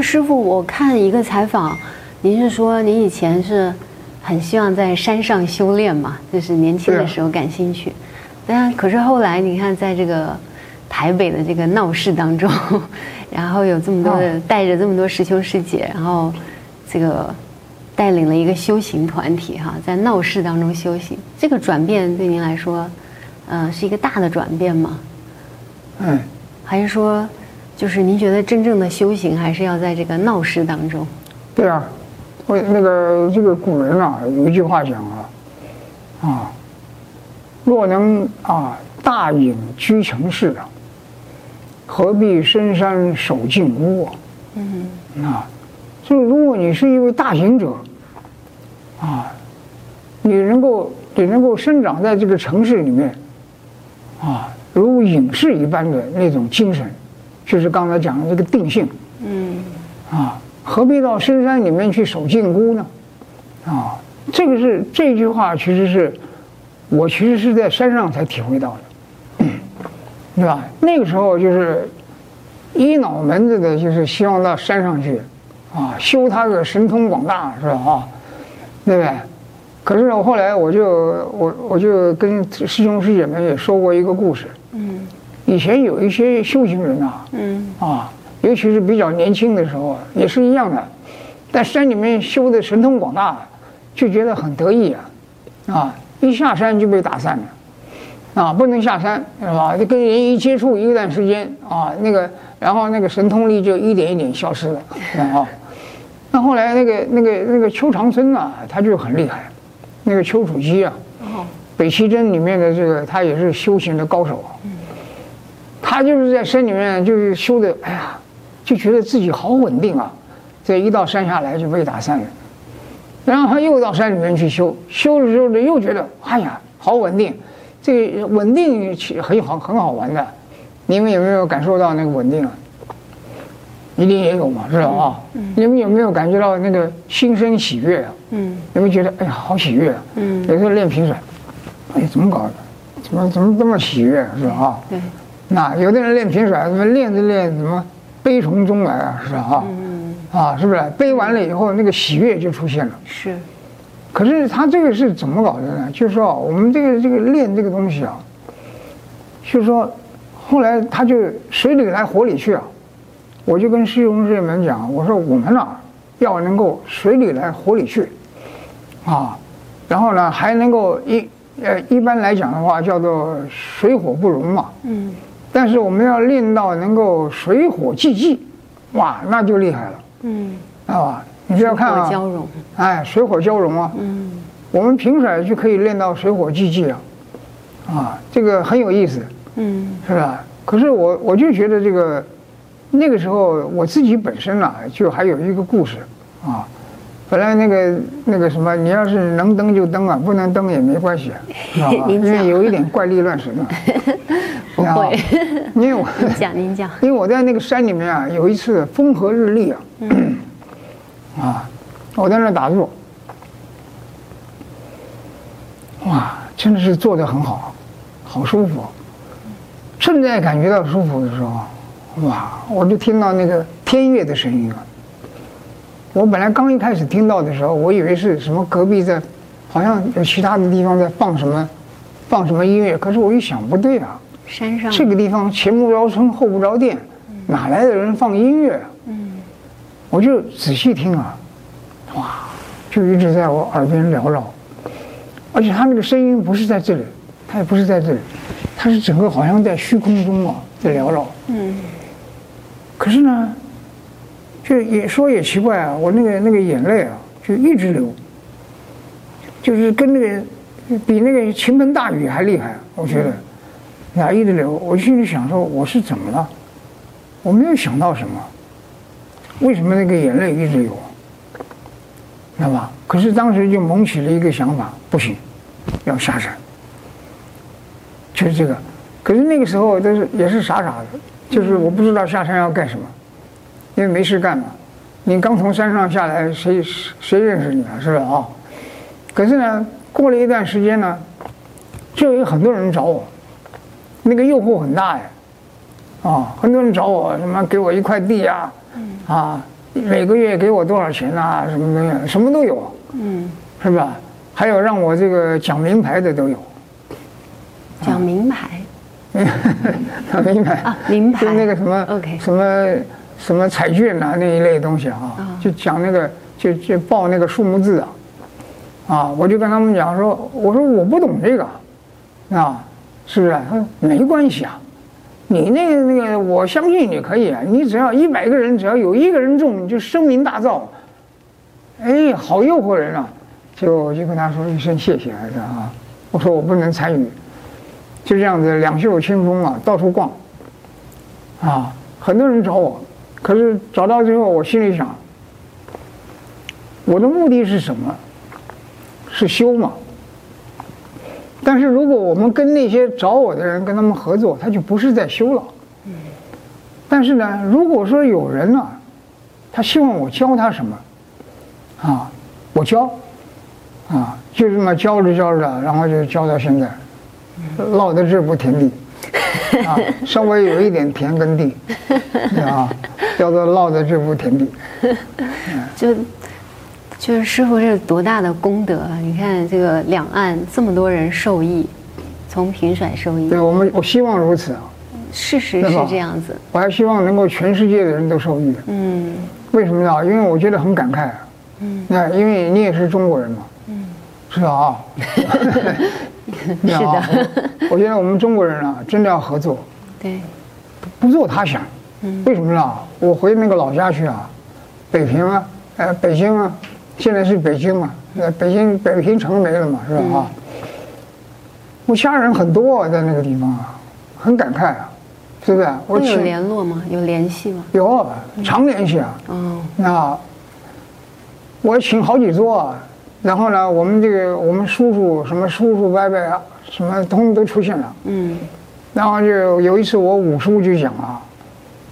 师傅，我看一个采访，您是说您以前是很希望在山上修炼嘛，就是年轻的时候感兴趣。但可是后来你看，在这个台北的这个闹市当中，然后有这么多的带着这么多师兄师姐，然后这个带领了一个修行团体哈，在闹市当中修行，这个转变对您来说，呃，是一个大的转变吗？嗯，还是说，就是您觉得真正的修行还是要在这个闹市当中？对啊，我那个这个古人啊，有一句话讲啊，啊，若能啊大隐居城市啊，何必深山守静屋啊？嗯啊，就是如果你是一位大行者，啊，你能够你能够生长在这个城市里面，啊。如隐士一般的那种精神，就是刚才讲的这个定性。嗯，啊，何必到深山里面去守静孤呢？啊，这个是这句话，其实是我其实是在山上才体会到的，对吧？那个时候就是一脑门子的，就是希望到山上去，啊，修他个神通广大，是吧？啊，对不对？可是后来我就我我就跟师兄师姐们也说过一个故事。嗯，以前有一些修行人啊，嗯啊，尤其是比较年轻的时候，也是一样的，在山里面修的神通广大，就觉得很得意啊，啊，一下山就被打散了，啊，不能下山是吧？就跟人一接触一段时间啊，那个然后那个神通力就一点一点消失了啊。那后来那个那个那个邱长春啊，他就很厉害，那个丘处机啊。北齐真里面的这个，他也是修行的高手。他就是在山里面，就是修的，哎呀，就觉得自己好稳定啊。这一到山下来就被打散了，然后他又到山里面去修，修着修着又觉得，哎呀，好稳定。这个稳定很好，很好玩的。你们有没有感受到那个稳定啊？一定也有嘛，是吧？啊，你们有没有感觉到那个心生喜悦啊？嗯，有没有觉得，哎呀，好喜悦啊？嗯，有时候练平甩。哎，怎么搞的？怎么怎么这么喜悦，是吧？啊，对。那有的人练平甩，怎么练着练，怎么悲从中来啊？是吧？啊，嗯，啊，是不是？悲完了以后，那个喜悦就出现了。是。可是他这个是怎么搞的呢？就是说，我们这个这个练这个东西啊，就是说，后来他就水里来火里去啊。我就跟师兄师姐们讲，我说我们呢，要能够水里来火里去，啊，然后呢还能够一。呃，一般来讲的话，叫做水火不容嘛。嗯。但是我们要练到能够水火既济，哇，那就厉害了。嗯。啊，你不要看啊。交融。哎，水火交融啊。嗯。我们平甩就可以练到水火既济啊，啊，这个很有意思。嗯。是吧？可是我我就觉得这个，那个时候我自己本身啊，就还有一个故事啊。本来那个那个什么，你要是能登就登啊，不能登也没关系？因为有一点怪力乱神啊。不会，因为我 讲您讲，因为我在那个山里面啊，有一次风和日丽啊，嗯、啊，我在那打坐，哇，真的是坐得很好，好舒服。正在感觉到舒服的时候，哇，我就听到那个天乐的声音了。我本来刚一开始听到的时候，我以为是什么隔壁在，好像有其他的地方在放什么，放什么音乐。可是我一想，不对啊，山上这个地方前不着村后不着店，哪来的人放音乐啊？嗯，我就仔细听啊，哇，就一直在我耳边缭绕，而且他那个声音不是在这里，他也不是在这里，他是整个好像在虚空中啊在缭绕。嗯，可是呢。就也说也奇怪啊，我那个那个眼泪啊，就一直流，就是跟那个比那个倾盆大雨还厉害，我觉得，呀，一直流，我心里想说我是怎么了？我没有想到什么，为什么那个眼泪一直流？知道吧？可是当时就萌起了一个想法，不行，要下山，就是这个。可是那个时候都是也是傻傻的，就是我不知道下山要干什么。因为没事干嘛，你刚从山上下来，谁谁认识你啊？是不是？啊，可是呢，过了一段时间呢，就有很多人找我，那个诱惑很大呀，啊，很多人找我，什么给我一块地啊，啊，每个月给我多少钱啊？什么东西，什么都有，嗯，是吧？还有让我这个讲名牌的都有，讲名牌，讲名牌。啊，名牌，就那个什么，OK，什么什么彩券啊那一类东西啊，就讲那个就就报那个数目字啊，啊，我就跟他们讲说，我说我不懂这个，啊，是不是？他说没关系啊。你那个那个，我相信你可以啊！你只要一百个人，只要有一个人中，你就声名大噪。哎，好诱惑人啊！就就跟他说一声谢谢来着啊！我说我不能参与，就这样子两袖清风啊，到处逛。啊，很多人找我，可是找到最后，我心里想，我的目的是什么？是修嘛。但是如果我们跟那些找我的人跟他们合作，他就不是在修了。但是呢，如果说有人呢，他希望我教他什么，啊，我教，啊，就这么教着教着，然后就教到现在，落得这步田地，啊，稍微有一点田耕地，啊，叫做落在这步田地，就。就是师傅，这是多大的功德啊！你看这个两岸这么多人受益，从平甩受益。对我们，我希望如此啊。事实是这样子。我还希望能够全世界的人都受益。嗯。为什么呢？因为我觉得很感慨。嗯。那因为你也是中国人嘛。嗯。是的啊。是的。我觉得我们中国人啊，真的要合作。对。不做他想。嗯。为什么呢？我回那个老家去啊，北平啊，呃，北京啊。现在是北京嘛？呃，北京北平城没了嘛，是吧？啊、嗯，我家人很多在那个地方啊，很感慨啊，是不是？我有联络吗？有联系吗？有，常联系啊。嗯。那我请好几桌啊，然后呢，我们这个我们叔叔什么叔叔伯伯啊，什么通通都出现了。嗯。然后就有一次我五叔就讲啊，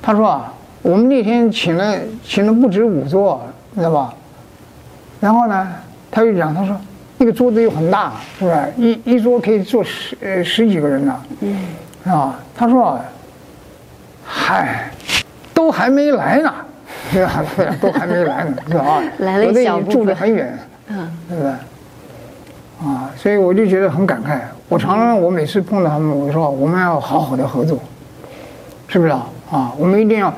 他说啊，我们那天请了请了不止五桌，知道吧？然后呢，他就讲，他说那个桌子又很大，是不是？一一桌可以坐十呃十几个人呢。嗯。啊，他说，嗨，都还没来呢，对吧？都还没来呢，是吧？来了一住得很远，嗯，对不对？啊，所以我就觉得很感慨。我常常我每次碰到他们，我说我们要好好的合作，是不是啊？啊，我们一定要，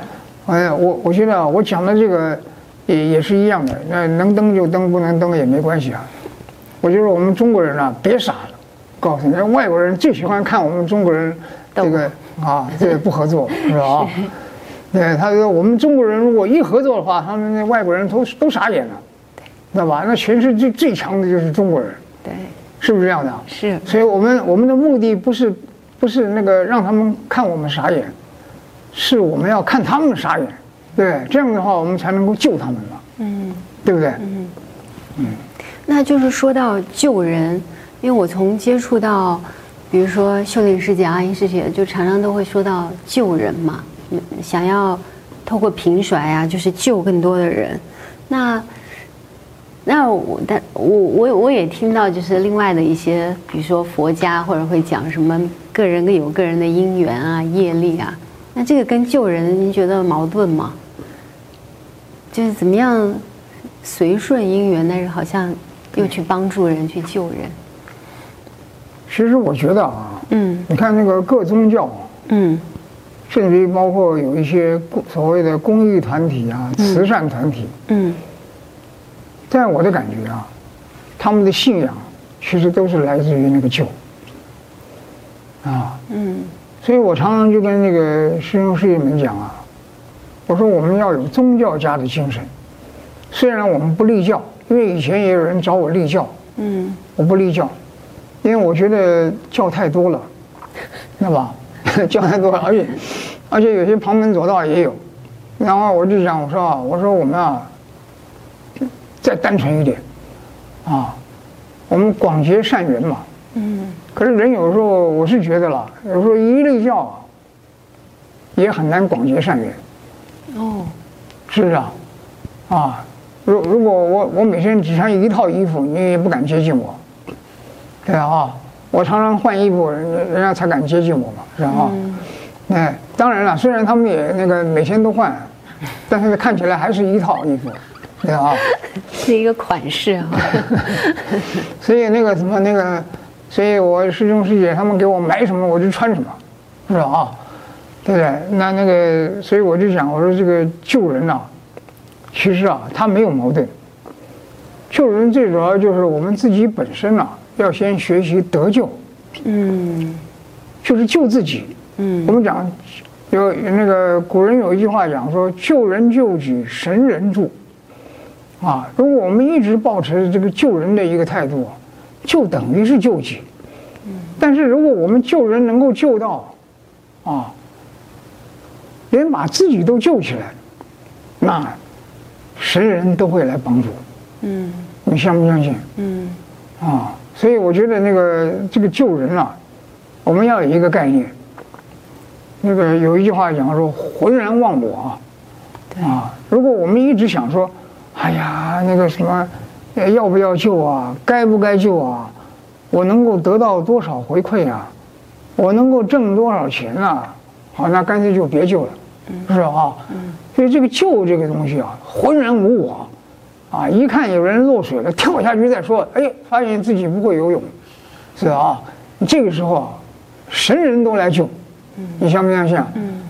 哎呀，我我觉得我讲的这个。也也是一样的，那能登就登，不能登也没关系啊。我觉得我们中国人啊，别傻了，告诉你，外国人最喜欢看我们中国人这个啊，这个不合作是吧？啊，对，他说我们中国人如果一合作的话，他们那外国人都都傻眼了，知道吧？那全世界最最强的就是中国人，对，是不是这样的？是。所以我们我们的目的不是不是那个让他们看我们傻眼，是我们要看他们傻眼。对，这样的话我们才能够救他们嘛，嗯，对不对？嗯嗯，那就是说到救人，因为我从接触到，比如说秀林师姐、阿英师姐，就常常都会说到救人嘛，想要透过平甩啊，就是救更多的人。那那我但我我我也听到，就是另外的一些，比如说佛家或者会讲什么个人有个人的因缘啊、业力啊。那这个跟救人，您觉得矛盾吗？就是怎么样随顺因缘，但是好像又去帮助人、去救人。其实我觉得啊，嗯，你看那个各宗教，嗯，甚至于包括有一些所谓的公益团体啊、慈善团体，嗯，在我的感觉啊，他们的信仰其实都是来自于那个救，啊，嗯。所以我常常就跟那个师兄师姐们讲啊，我说我们要有宗教家的精神，虽然我们不立教，因为以前也有人找我立教，嗯，我不立教，因为我觉得教太多了，知道吧？教太多了，而且而且有些旁门左道也有，然后我就讲，我说啊，我说我们啊，再单纯一点，啊，我们广结善缘嘛。嗯，可是人有时候我是觉得了，有时候一立教也很难广结善缘。哦，是不是啊？啊，如如果我我每天只穿一套衣服，你也不敢接近我。对啊，我常常换衣服，人人家才敢接近我嘛，是吧？嗯。哎，当然了，虽然他们也那个每天都换，但是看起来还是一套衣服，对啊？是一个款式啊。所以那个什么那个，所以我师兄师姐他们给我买什么我就穿什么，是吧？啊，对不对？那那个，所以我就讲，我说这个救人啊，其实啊，他没有矛盾。救人最主要就是我们自己本身啊，要先学习得救。嗯。就是救自己。嗯。我们讲。有那个古人有一句话讲说：“救人救己，神人助。”啊，如果我们一直保持这个救人的一个态度，就等于是救济。但是如果我们救人能够救到，啊，连把自己都救起来，那神人都会来帮助。嗯，你相不相信？嗯，啊，所以我觉得那个这个救人啊，我们要有一个概念。那个有一句话讲说“浑然忘我”啊，啊，如果我们一直想说，哎呀，那个什么，要不要救啊？该不该救啊？我能够得到多少回馈啊？我能够挣多少钱啊？好，那干脆就别救了，是吧？啊，所以这个救这个东西啊，浑然无我，啊，一看有人落水了，跳下去再说，哎，发现自己不会游泳，是吧？啊，这个时候啊，神人都来救。你相不相信？嗯，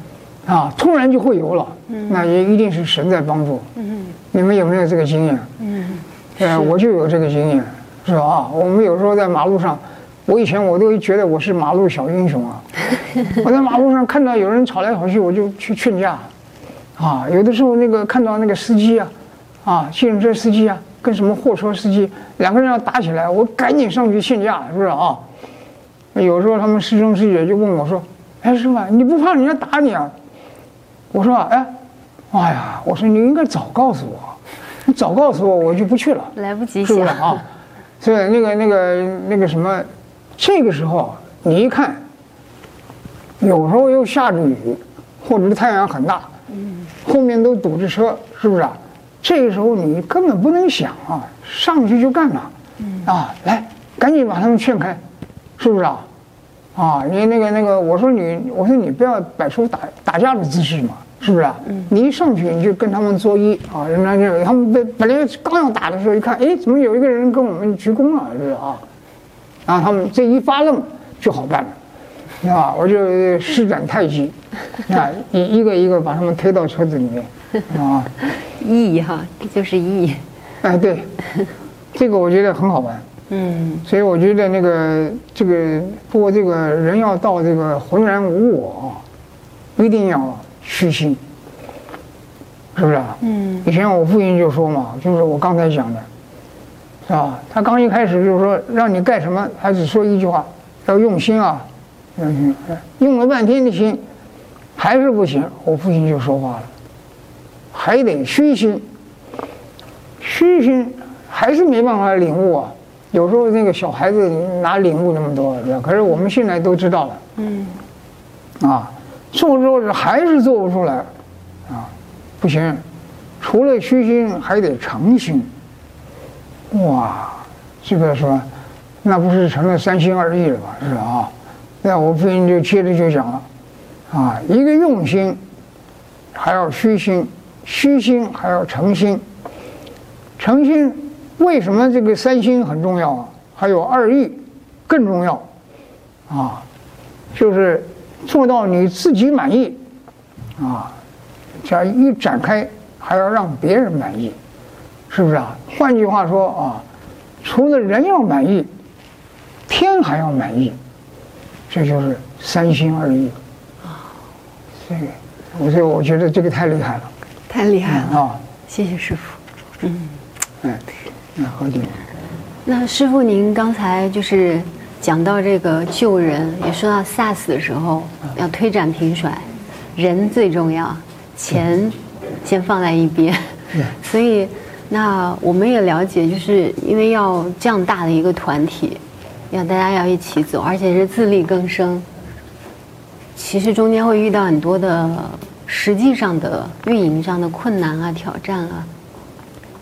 啊，突然就会游了，嗯，那也一定是神在帮助。嗯，你们有没有这个经验？嗯，呃，我就有这个经验，是吧？啊，我们有时候在马路上，我以前我都觉得我是马路小英雄啊。我在马路上看到有人吵来吵去，我就去劝架。啊，有的时候那个看到那个司机啊，啊，计程车司机啊，跟什么货车司机两个人要打起来，我赶紧上去劝架，是不是啊？有时候他们师兄师姐就问我说。哎，师傅，你不怕人家打你啊？我说，哎，哎呀，我说你应该早告诉我，你早告诉我，我就不去了。来不及，是不是啊？所以那个那个那个什么，这个时候你一看，有时候又下着雨，或者是太阳很大，嗯，后面都堵着车，是不是啊？这个时候你根本不能想啊，上去就干了，嗯啊，来，赶紧把他们劝开，是不是啊？啊，你那个那个，我说你，我说你不要摆出打打架的姿势嘛，是不是啊？嗯。你一上去你就跟他们作揖啊，人家就他们本本来刚要打的时候，一看，哎，怎么有一个人跟我们鞠躬了，是不是啊？然后他们这一发愣就好办了，啊，我就施展太极，啊，一一个一个把他们推到车子里面，啊，义哈，这就是义。哎，对，这个我觉得很好玩。嗯，所以我觉得那个这个，不过这个人要到这个浑然无我，一定要虚心，是不是啊？嗯。以前我父亲就说嘛，就是我刚才讲的，是吧？他刚一开始就是说让你干什么，他只说一句话，要用心啊，用心。用了半天的心，还是不行。我父亲就说话了，还得虚心，虚心还是没办法领悟啊。有时候那个小孩子哪领悟那么多，对吧？可是我们现在都知道了，嗯，啊，做之后还是做不出来，啊，不行，除了虚心还得诚心，哇，这个是吧？那不是成了三心二意了吧？是吧？啊，那我父亲就接着就讲了，啊，一个用心，还要虚心，虚心还要诚心，诚心。为什么这个三心很重要啊？还有二意更重要，啊，就是做到你自己满意，啊，这样一展开还要让别人满意，是不是啊？换句话说啊，除了人要满意，天还要满意，这就是三心二意。啊，这个，我说我觉得这个太厉害了，太厉害了啊！谢谢师傅，嗯，哎。那好点。那师傅，您刚才就是讲到这个救人，也说到 SARS 的时候要推展平甩，人最重要，钱先放在一边。所以，那我们也了解，就是因为要这样大的一个团体，要大家要一起走，而且是自力更生，其实中间会遇到很多的实际上的运营上的困难啊、挑战啊。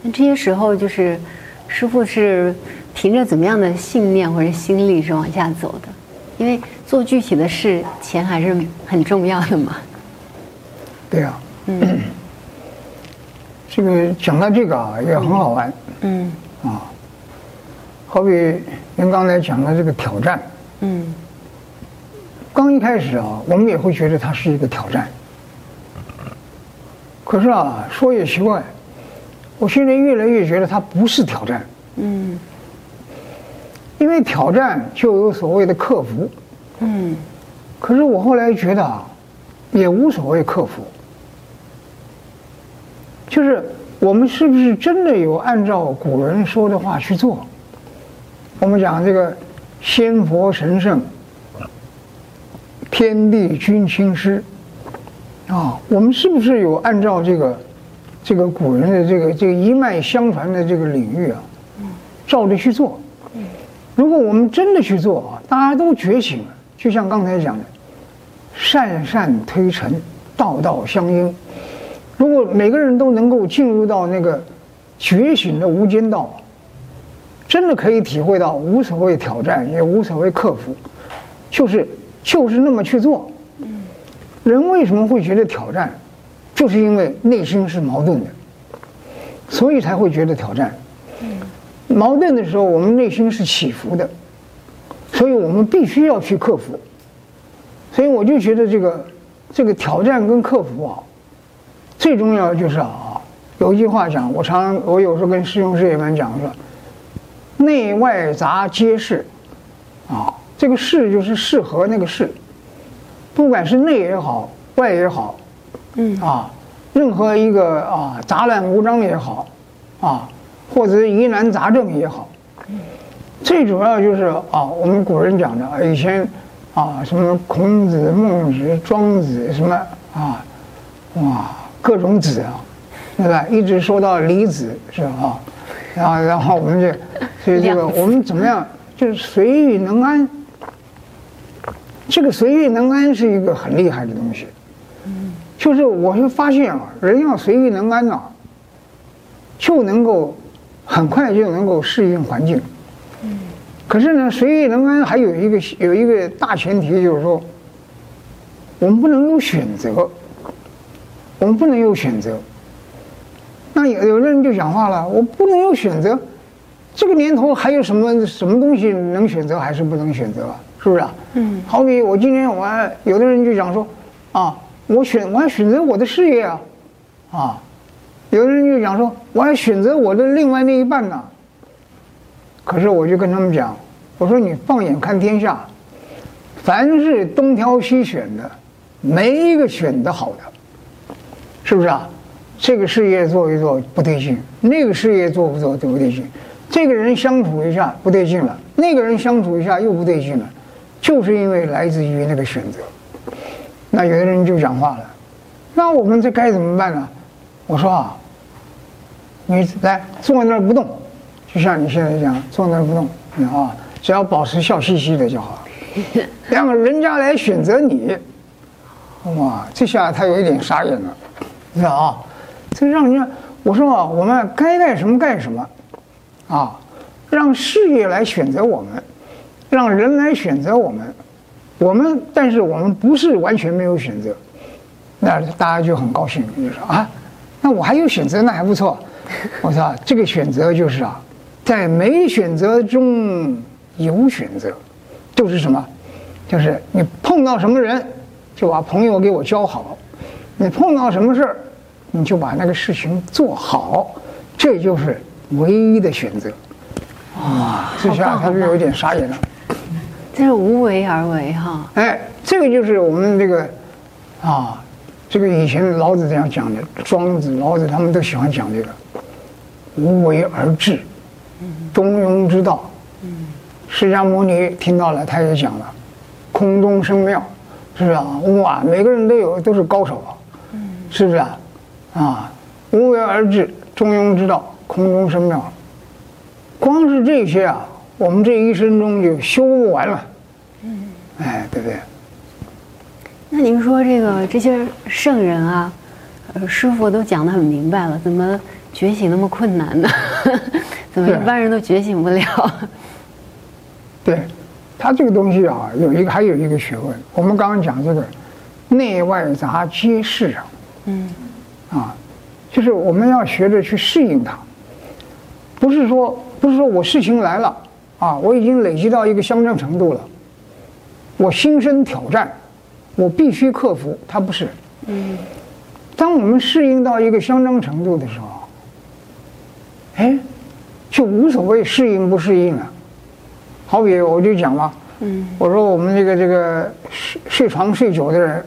那这些时候就是。师傅是凭着怎么样的信念或者心力是往下走的？因为做具体的事，钱还是很重要的嘛。对啊，嗯，这个讲到这个啊，也很好玩。嗯。啊，好比您刚才讲的这个挑战。嗯。刚一开始啊，我们也会觉得它是一个挑战。可是啊，说也奇怪，我现在越来越觉得它不是挑战。嗯。因为挑战就有所谓的克服。嗯。可是我后来觉得啊，也无所谓克服。就是我们是不是真的有按照古人说的话去做？我们讲这个仙佛神圣，天地君亲师，啊，我们是不是有按照这个这个古人的这个这个一脉相传的这个领域啊，照着去做？如果我们真的去做啊，大家都觉醒了，就像刚才讲的，善善推陈，道道相应。如果每个人都能够进入到那个觉醒的无间道，真的可以体会到无所谓挑战，也无所谓克服，就是就是那么去做。人为什么会觉得挑战？就是因为内心是矛盾的，所以才会觉得挑战。矛盾的时候，我们内心是起伏的，所以我们必须要去克服。所以我就觉得这个这个挑战跟克服啊。最重要的就是啊，有一句话讲，我常我有时候跟师兄师姐们讲说，内外杂皆是，啊，这个是就是适合那个是，不管是内也好，外也好，嗯啊，任何一个啊杂乱无章也好，啊，或者疑难杂症也好，最主要就是啊，我们古人讲的以前啊，什么孔子、孟子、庄子什么啊，哇。各种子啊，对吧？一直说到离子是吧？然后，然后我们就，所以这个我们怎么样？就是随遇能安。这个随遇能安是一个很厉害的东西。嗯。就是我就发现啊，人要随遇能安呐，就能够很快就能够适应环境。嗯。可是呢，随遇能安还有一个有一个大前提，就是说，我们不能有选择。我们不能有选择。那有有的人就讲话了，我不能有选择，这个年头还有什么什么东西能选择还是不能选择啊？是不是啊？嗯。好比我今天我还有的人就讲说，啊，我选我要选择我的事业啊，啊，有的人就讲说我要选择我的另外那一半呢。可是我就跟他们讲，我说你放眼看天下，凡是东挑西选的，没一个选的好的。是不是啊？这个事业做一做不对劲，那个事业做不做都不对劲。这个人相处一下不对劲了，那个人相处一下又不对劲了，就是因为来自于那个选择。那有的人就讲话了，那我们这该怎么办呢？我说啊，你来坐那儿不动，就像你现在这样坐那儿不动，你啊，只要保持笑嘻嘻的就好，让人家来选择你。哇，这下他有一点傻眼了。知道啊，这让人家我说啊，我们该干什么干什么，啊，让事业来选择我们，让人来选择我们，我们但是我们不是完全没有选择，那大家就很高兴，就说啊，那我还有选择，那还不错。我说这个选择就是啊，在没选择中有选择，就是什么，就是你碰到什么人，就把朋友给我交好。你碰到什么事儿，你就把那个事情做好，这就是唯一的选择。啊，这下他就有点傻眼了。这是无为而为哈。哎，这个就是我们这个，啊，这个以前老子这样讲的，庄子、老子他们都喜欢讲这个，无为而治，中庸之道。释迦牟尼听到了，他也讲了，空中生妙，是不是啊？哇，每个人都有，都是高手啊。是不是啊？啊，无为而治，中庸之道，空中生妙。光是这些啊，我们这一生中就修不完了。哎，对不对？那您说这个这些圣人啊，呃，师傅都讲得很明白了，怎么觉醒那么困难呢？怎么一般人都觉醒不了？对，他这个东西啊，有一个还有一个学问。我们刚刚讲这个内外杂皆是啊。嗯，啊，就是我们要学着去适应它，不是说不是说我事情来了啊，我已经累积到一个相当程度了，我心生挑战，我必须克服，它不是。嗯。当我们适应到一个相当程度的时候，哎，就无所谓适应不适应了。好比我就讲嘛，嗯，我说我们这个这个睡睡床睡久的人，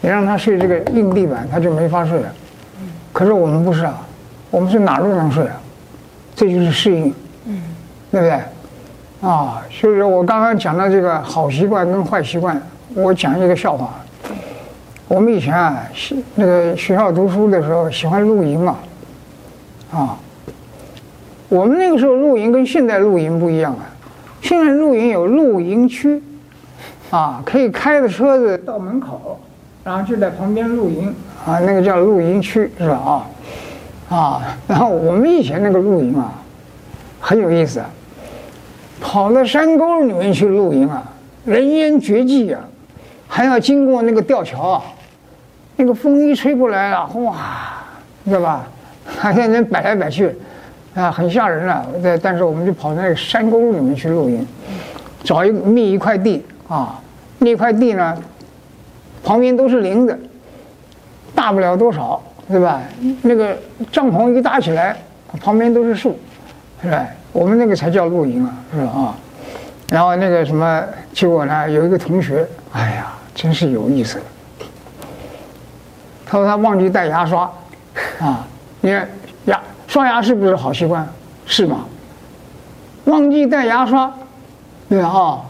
你让他睡这个硬地板，他就没法睡了。可是我们不是啊，我们是哪儿都能睡啊，这就是适应，嗯，对不对？啊，所以说我刚刚讲到这个好习惯跟坏习惯，我讲一个笑话。我们以前啊，那个学校读书的时候喜欢露营嘛，啊，我们那个时候露营跟现在露营不一样啊。现在露营有露营区，啊，可以开着车子到门口，然后就在旁边露营，啊，那个叫露营区是吧？啊，啊，然后我们以前那个露营啊，很有意思，跑到山沟里面去露营啊，人烟绝迹啊，还要经过那个吊桥啊，那个风一吹过来了，哇，知道吧？还在那摆来摆去。啊，很吓人了。但但是我们就跑到那个山沟里面去露营，找一觅一块地啊，那块地呢，旁边都是林子，大不了多少，对吧？那个帐篷一搭起来，旁边都是树，是吧？我们那个才叫露营啊，是吧？啊，然后那个什么，结果呢，有一个同学，哎呀，真是有意思。他说他忘记带牙刷，啊，你看牙。刷牙是不是好习惯？是吗？忘记带牙刷，对啊、哦，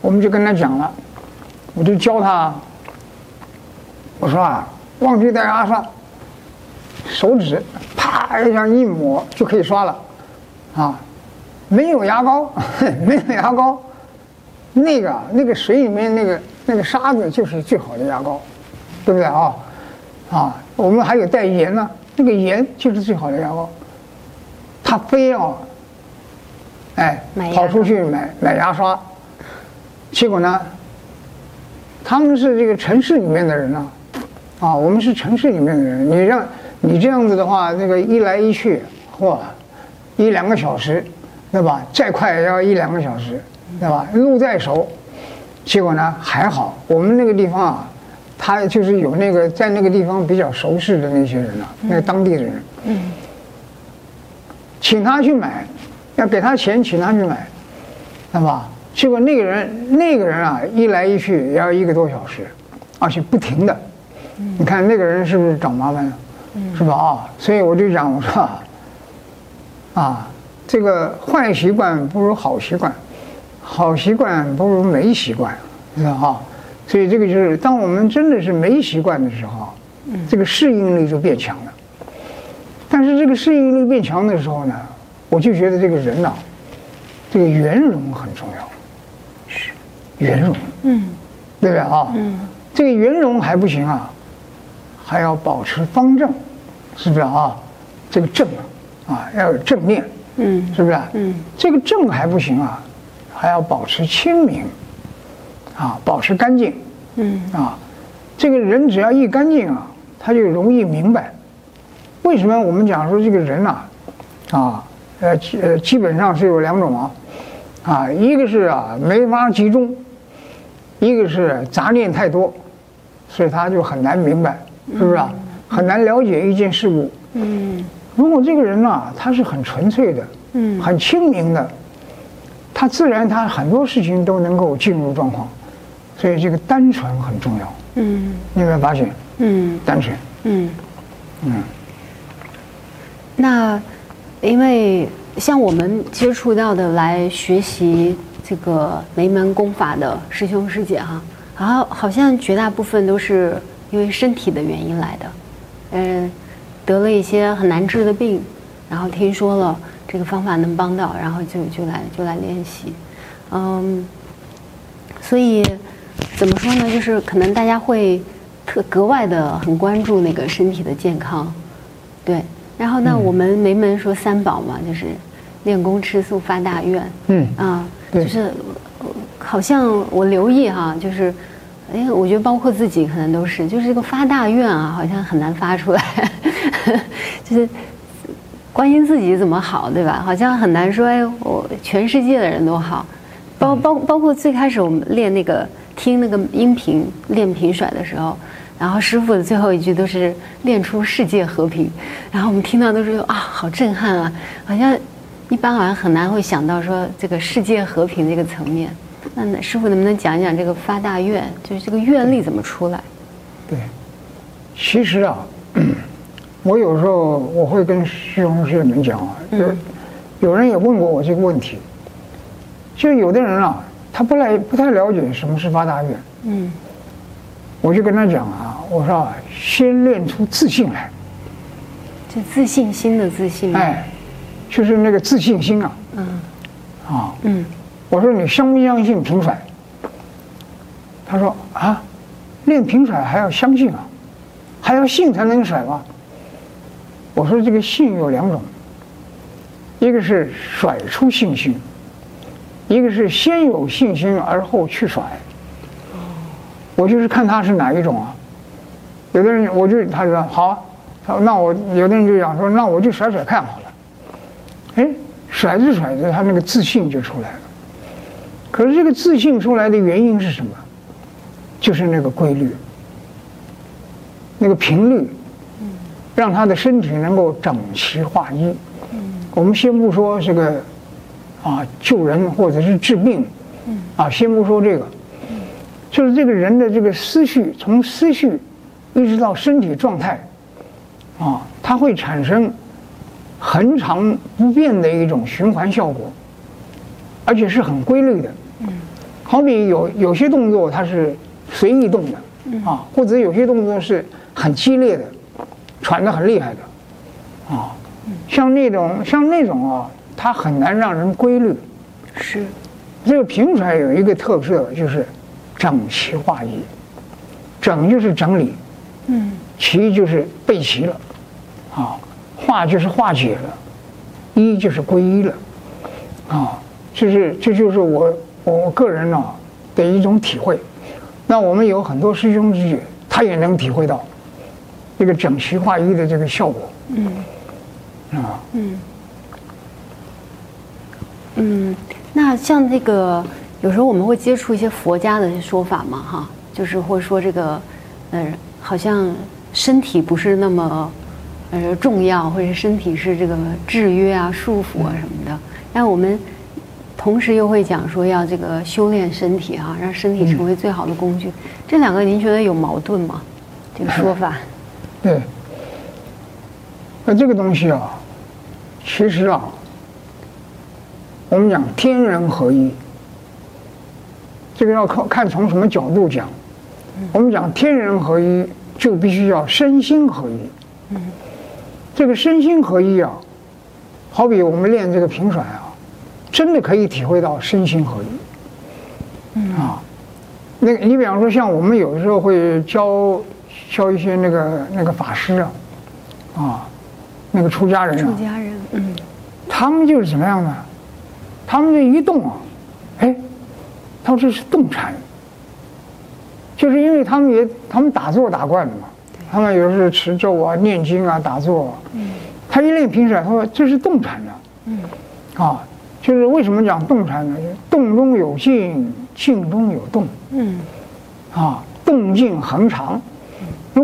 我们就跟他讲了，我就教他，我说啊，忘记带牙刷，手指啪一下一抹就可以刷了，啊，没有牙膏，没有牙膏，那个那个水里面那个那个沙子就是最好的牙膏，对不对啊？啊，我们还有带盐呢。那个盐就是最好的牙膏，他非要，哎，跑出去买买牙刷，结果呢，他们是这个城市里面的人呢，啊，我们是城市里面的人，你让你这样子的话，那个一来一去，嚯，一两个小时，对吧？再快也要一两个小时，对吧？路再熟，结果呢还好，我们那个地方啊。他就是有那个在那个地方比较熟识的那些人啊，那个当地的人，嗯，请他去买，要给他钱，请他去买，对吧？结果那个人那个人啊，一来一去也要一个多小时，而且不停的，你看那个人是不是找麻烦了？是吧？啊，所以我就讲我说，啊，这个坏习惯不如好习惯，好习惯不如没习惯，是吧？啊。所以这个就是，当我们真的是没习惯的时候，这个适应力就变强了。但是这个适应力变强的时候呢，我就觉得这个人呐，这个圆融很重要。是，圆融。嗯，对不对啊？嗯，这个圆融还不行啊，还要保持方正，是不是啊？这个正啊，要有正面。嗯，是不是？嗯，这个正还不行啊，还要保持清明。啊，保持干净，嗯，啊，这个人只要一干净啊，他就容易明白，为什么我们讲说这个人呐，啊，呃，呃，基本上是有两种啊，啊，一个是啊没法集中，一个是杂念太多，所以他就很难明白，是不是啊？很难了解一件事物。嗯，如果这个人呐，他是很纯粹的，嗯，很清明的，他自然他很多事情都能够进入状况。所以这个单纯很重要。嗯，你有没有发现？嗯，单纯。嗯嗯。那，因为像我们接触到的来学习这个梅门功法的师兄师姐哈，然后好像绝大部分都是因为身体的原因来的，嗯，得了一些很难治的病，然后听说了这个方法能帮到，然后就就来就来练习，嗯，所以。怎么说呢？就是可能大家会特格外的很关注那个身体的健康，对。然后呢，我们没门说三宝嘛，就是练功吃素发大愿，嗯啊，就是好像我留意哈，就是哎，我觉得包括自己可能都是，就是这个发大愿啊，好像很难发出来，就是关心自己怎么好，对吧？好像很难说，哎，我全世界的人都好，包包包括最开始我们练那个听那个音频练平甩的时候，然后师傅的最后一句都是练出世界和平，然后我们听到都是啊，好震撼啊，好像一般好像很难会想到说这个世界和平这个层面。那师傅能不能讲一讲这个发大愿，就是这个愿力怎么出来？对，其实啊，我有时候我会跟师兄师姐们讲啊，有有人也问过我这个问题，就有的人啊，他不来不太了解什么是发大愿，嗯，我就跟他讲啊，我说啊，先练出自信来，这自信心的自信，哎，就是那个自信心啊，嗯，啊，嗯。我说你相不相信平甩？他说啊，练平甩还要相信啊，还要信才能甩吗？我说这个信有两种，一个是甩出信心，一个是先有信心而后去甩。我就是看他是哪一种啊。有的人我就他说好，他说那我有的人就讲说那我就甩甩看好了。哎，甩着甩着他那个自信就出来了。可是这个自信出来的原因是什么？就是那个规律，那个频率，让他的身体能够整齐划一。我们先不说这个啊救人或者是治病，啊先不说这个，就是这个人的这个思绪，从思绪一直到身体状态，啊，它会产生恒常不变的一种循环效果，而且是很规律的。好比有有些动作它是随意动的，啊，或者有些动作是很激烈的，喘得很厉害的，啊，像那种像那种啊，它很难让人规律。是，这个平传有一个特色就是整齐划一，整就是整理，嗯，齐就是备齐了，啊，化就是化解了，一就是归一了，啊，这是这就是我。我个人呢的一种体会，那我们有很多师兄师姐，他也能体会到这个整齐划一的这个效果。嗯，啊，嗯，嗯，那像这个有时候我们会接触一些佛家的说法嘛，哈，就是或者说这个，呃，好像身体不是那么呃重要，或者身体是这个制约啊、束缚啊什么的，但我们。同时又会讲说要这个修炼身体哈，让身体成为最好的工具。嗯、这两个您觉得有矛盾吗？这个说法？对。那这个东西啊，其实啊，我们讲天人合一，这个要靠看从什么角度讲。我们讲天人合一，就必须要身心合一。嗯。这个身心合一啊，好比我们练这个平甩啊。真的可以体会到身心合一，嗯啊，那个你比方说像我们有的时候会教教一些那个那个法师啊，啊，那个出家人啊，出家人，嗯，他们就是怎么样呢？他们这一动啊，哎，他说这是动禅，就是因为他们也他们打坐打惯了嘛，他们有时候持咒啊、念经啊、打坐，嗯，他一练平时，他说这是动禅的，嗯，啊。就是为什么讲动禅呢？动中有静，静中有动。嗯，啊，动静恒常。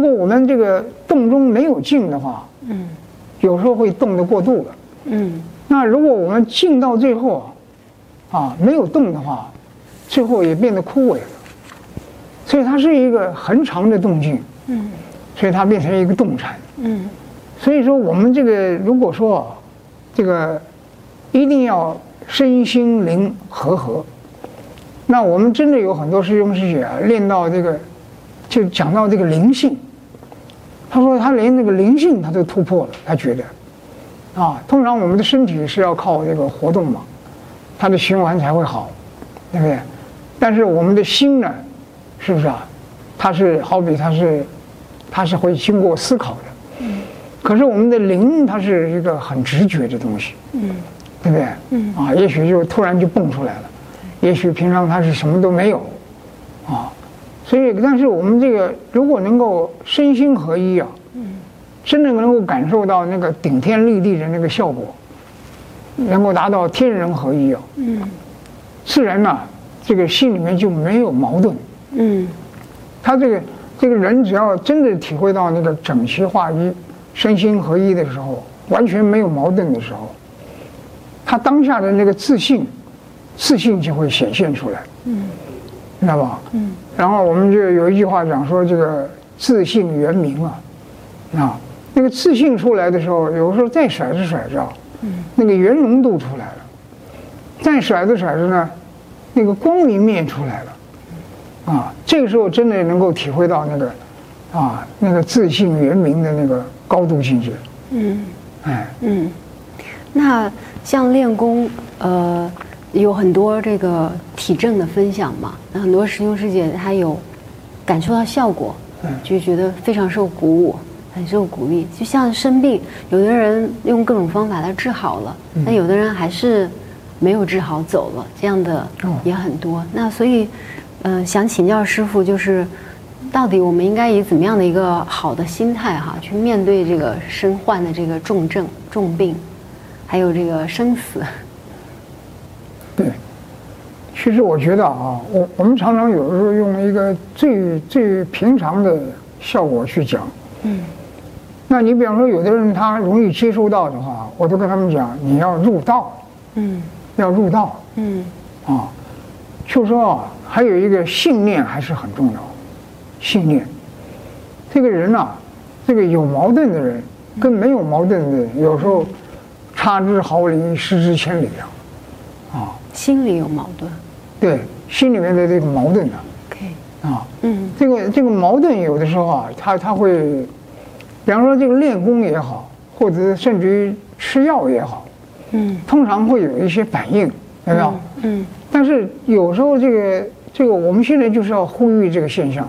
如果我们这个动中没有静的话，嗯，有时候会动得过度了。嗯，那如果我们静到最后，啊，没有动的话，最后也变得枯萎了。所以它是一个恒常的动静。嗯，所以它变成一个动禅。嗯，所以说我们这个如果说这个。一定要身心灵和合。那我们真的有很多师兄师姐啊，练到这个，就讲到这个灵性。他说他连那个灵性他都突破了，他觉得，啊，通常我们的身体是要靠这个活动嘛，他的循环才会好，对不对？但是我们的心呢，是不是啊？它是好比它是，它是会经过思考的。嗯。可是我们的灵，它是一个很直觉的东西。嗯。对不对？嗯啊，也许就突然就蹦出来了，也许平常他是什么都没有，啊，所以，但是我们这个如果能够身心合一啊，嗯，真的能够感受到那个顶天立地的那个效果，能够达到天人合一啊，嗯，自然呢，这个心里面就没有矛盾，嗯，他这个这个人只要真的体会到那个整齐划一、身心合一的时候，完全没有矛盾的时候，他当下的那个自信，自信就会显现出来，嗯。知道吧？嗯，然后我们就有一句话讲说，这个自信圆明啊，啊，那个自信出来的时候，有时候再甩着甩着，嗯，那个圆融度出来了，再甩着甩着呢，那个光明面出来了，啊，这个时候真的能够体会到那个，啊，那个自信圆明的那个高度境界。嗯，哎，嗯，那像练功，呃。有很多这个体证的分享嘛，那很多师兄师姐他有感受到效果，就觉得非常受鼓舞，很受鼓励。就像生病，有的人用各种方法他治好了，那有的人还是没有治好走了，这样的也很多。那所以，呃，想请教师傅，就是到底我们应该以怎么样的一个好的心态哈，去面对这个身患的这个重症、重病，还有这个生死。对，其实我觉得啊，我我们常常有的时候用一个最最平常的效果去讲，嗯，那你比方说有的人他容易接收到的话，我都跟他们讲，你要入道，嗯，要入道，嗯，啊，就说啊，还有一个信念还是很重要，信念，这个人呐，这个有矛盾的人跟没有矛盾的人，有时候差之毫厘，失之千里啊。心里有矛盾，对，心里面的这个矛盾呢，OK，啊，嗯，这个这个矛盾有的时候啊，他他会，比方说这个练功也好，或者甚至于吃药也好，嗯，通常会有一些反应，有没有？嗯，但是有时候这个这个我们现在就是要呼吁这个现象，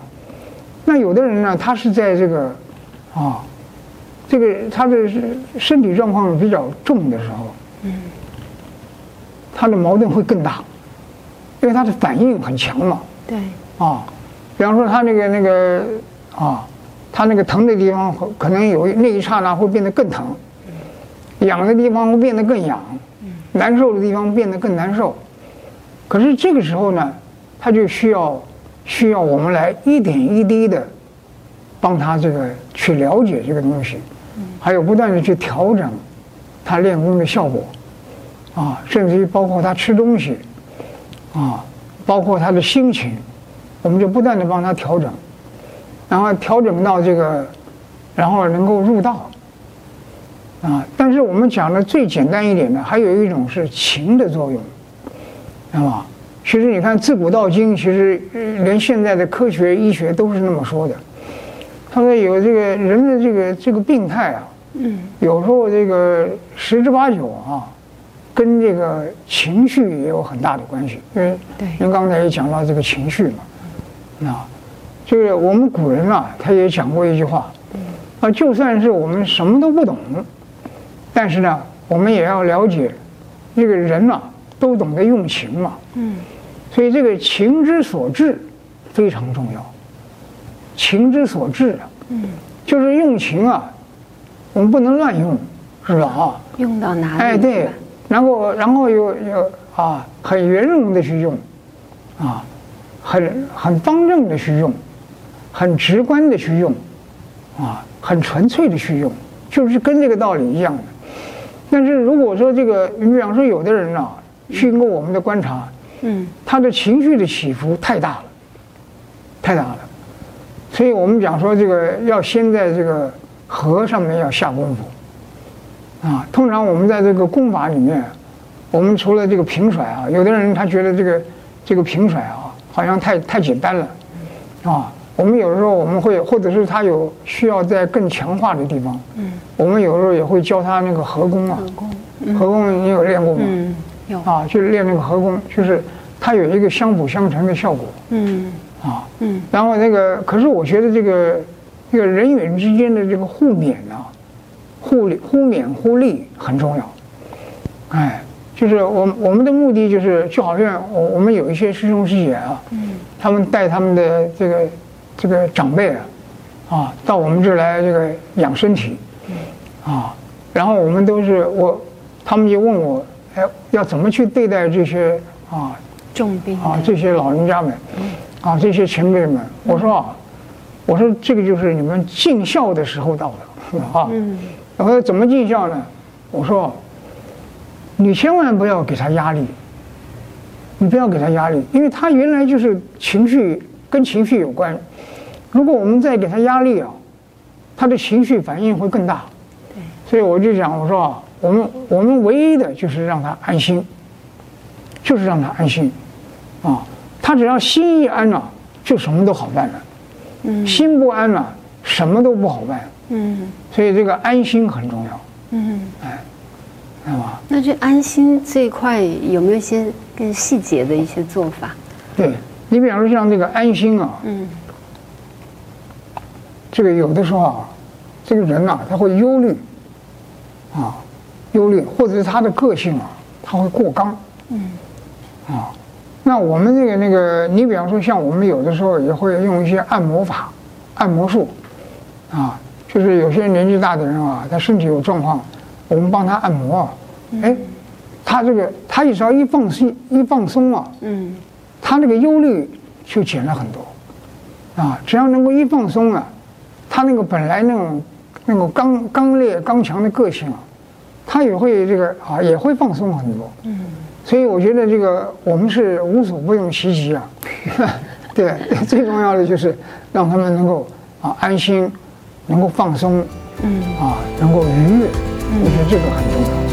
那有的人呢，他是在这个，啊，这个他的身体状况比较重的时候，嗯。他的矛盾会更大，因为他的反应很强嘛。对。啊，比方说他那个那个啊，他那个疼的地方可能有那一刹那会变得更疼，痒的地方会变得更痒，难受的地方变得更难受。可是这个时候呢，他就需要需要我们来一点一滴的帮他这个去了解这个东西，还有不断的去调整他练功的效果。啊，甚至于包括他吃东西，啊，包括他的心情，我们就不断的帮他调整，然后调整到这个，然后能够入道。啊，但是我们讲的最简单一点的，还有一种是情的作用，知道吗？其实你看自古到今，其实连现在的科学医学都是那么说的。他说有这个人的这个这个病态啊，嗯，有时候这个十之八九啊。跟这个情绪也有很大的关系，因为您刚才也讲到这个情绪嘛，啊，就是我们古人啊，他也讲过一句话，啊，就算是我们什么都不懂，但是呢，我们也要了解，这个人嘛，都懂得用情嘛，嗯，所以这个情之所至非常重要，情之所至啊，嗯，就是用情啊，我们不能乱用，是吧？啊，用到哪里？哎，对。然后，然后又又啊，很圆融的去用，啊，很很方正的去用，很直观的去用，啊，很纯粹的去用，就是跟这个道理一样的。但是如果说这个，你比方说有的人啊，经过我们的观察，嗯，他的情绪的起伏太大了，太大了，所以我们讲说这个要先在这个和上面要下功夫。啊，通常我们在这个功法里面，我们除了这个平甩啊，有的人他觉得这个这个平甩啊，好像太太简单了，啊，我们有时候我们会，或者是他有需要在更强化的地方，嗯，我们有时候也会教他那个合功啊，合功，嗯、合功你有练过吗？嗯，有。啊，就是练那个合功，就是它有一个相辅相成的效果，嗯，啊，嗯，然后那个，可是我觉得这个这个人与人之间的这个互勉啊。互互勉互利很重要，哎，就是我我们的目的就是，就好像我我们有一些师兄师姐啊，嗯，他们带他们的这个这个长辈啊，啊，到我们这儿来这个养身体，啊，然后我们都是我，他们就问我，哎，要怎么去对待这些啊重病啊这些老人家们，啊这些前辈们，我说啊，我说这个就是你们尽孝的时候到了，啊，然后怎么尽孝呢？我说。你千万不要给他压力，你不要给他压力，因为他原来就是情绪跟情绪有关。如果我们再给他压力啊，他的情绪反应会更大。对，所以我就讲，我说啊，我们我们唯一的就是让他安心，就是让他安心，啊，他只要心一安了，就什么都好办了。嗯，心不安了，什么都不好办。嗯，所以这个安心很重要。嗯，哎。那这安心这一块有没有一些更细节的一些做法？对，你比方说像这个安心啊，嗯，这个有的时候啊，这个人呐，他会忧虑，啊，忧虑，或者是他的个性啊，他会过刚，嗯，啊，那我们这个那个，你比方说像我们有的时候也会用一些按摩法、按摩术，啊，就是有些年纪大的人啊，他身体有状况。我们帮他按摩，哎，他这个他只要一放松一放松啊，嗯，他那个忧虑就减了很多，啊，只要能够一放松啊，他那个本来那种那种刚刚烈刚强的个性啊，他也会这个啊也会放松很多，嗯，所以我觉得这个我们是无所不用其极啊，对，最重要的就是让他们能够啊安心，能够放松，嗯，啊能够愉悦。我觉得这个很重要。